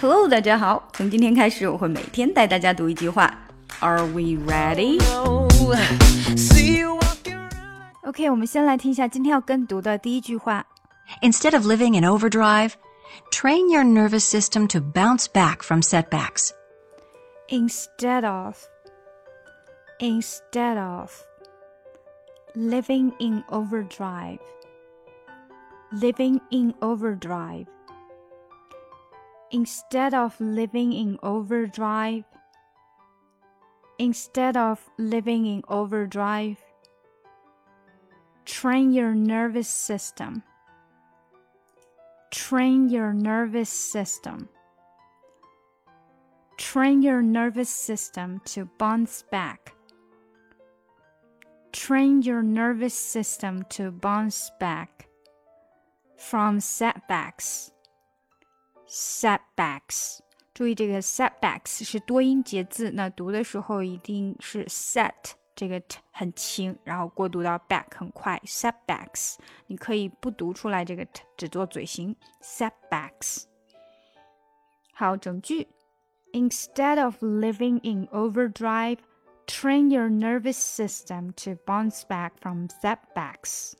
Hello，大家好。从今天开始，我会每天带大家读一句话。Are we ready? OK，我们先来听一下今天要跟读的第一句话。Instead of living in overdrive, train your nervous system to bounce back from setbacks. Instead of, instead of living in overdrive, living in overdrive. Instead of living in overdrive, instead of living in overdrive, train your nervous system. Train your nervous system. Train your nervous system to bounce back. Train your nervous system to bounce back from setbacks Setbacks，注意这个 setbacks 是多音节字，那读的时候一定是 set 这个 t 很轻，然后过渡到 back 很快。setbacks，你可以不读出来这个 t，只做嘴型。setbacks。好，整句。Instead of living in overdrive, train your nervous system to bounce back from setbacks.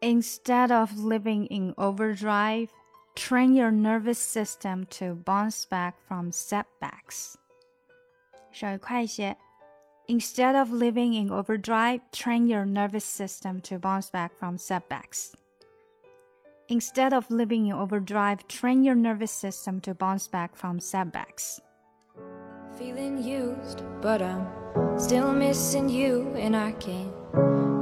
Instead of living in overdrive, train your nervous system to bounce back from setbacks. 稍微快一些。Instead of living in overdrive, train your nervous system to bounce back from setbacks. Instead of living in overdrive, train your nervous system to bounce back from setbacks. Feeling used, but I'm still missing you, and I can't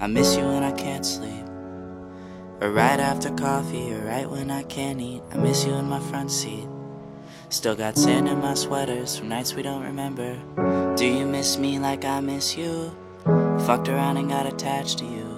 I miss you when I can't sleep. Or right after coffee, or right when I can't eat. I miss you in my front seat. Still got sand in my sweaters from nights we don't remember. Do you miss me like I miss you? Fucked around and got attached to you.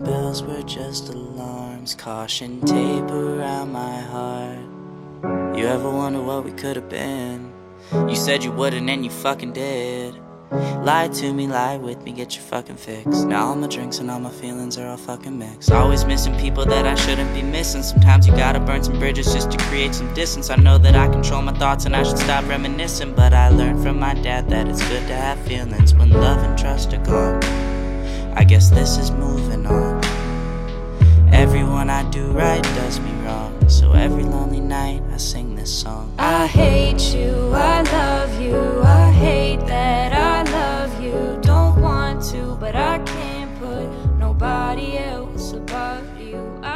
Bells were just alarms, caution tape around my heart. You ever wonder what we could have been? You said you wouldn't, and you fucking did. Lie to me, lie with me, get your fucking fix. Now all my drinks and all my feelings are all fucking mixed. Always missing people that I shouldn't be missing. Sometimes you gotta burn some bridges just to create some distance. I know that I control my thoughts and I should stop reminiscing. But I learned from my dad that it's good to have feelings when love and trust are gone. I guess this is moving on when I do right does me wrong. So every lonely night I sing this song. I hate you, I love you, I hate that I love you. Don't want to, but I can't put nobody else above you. I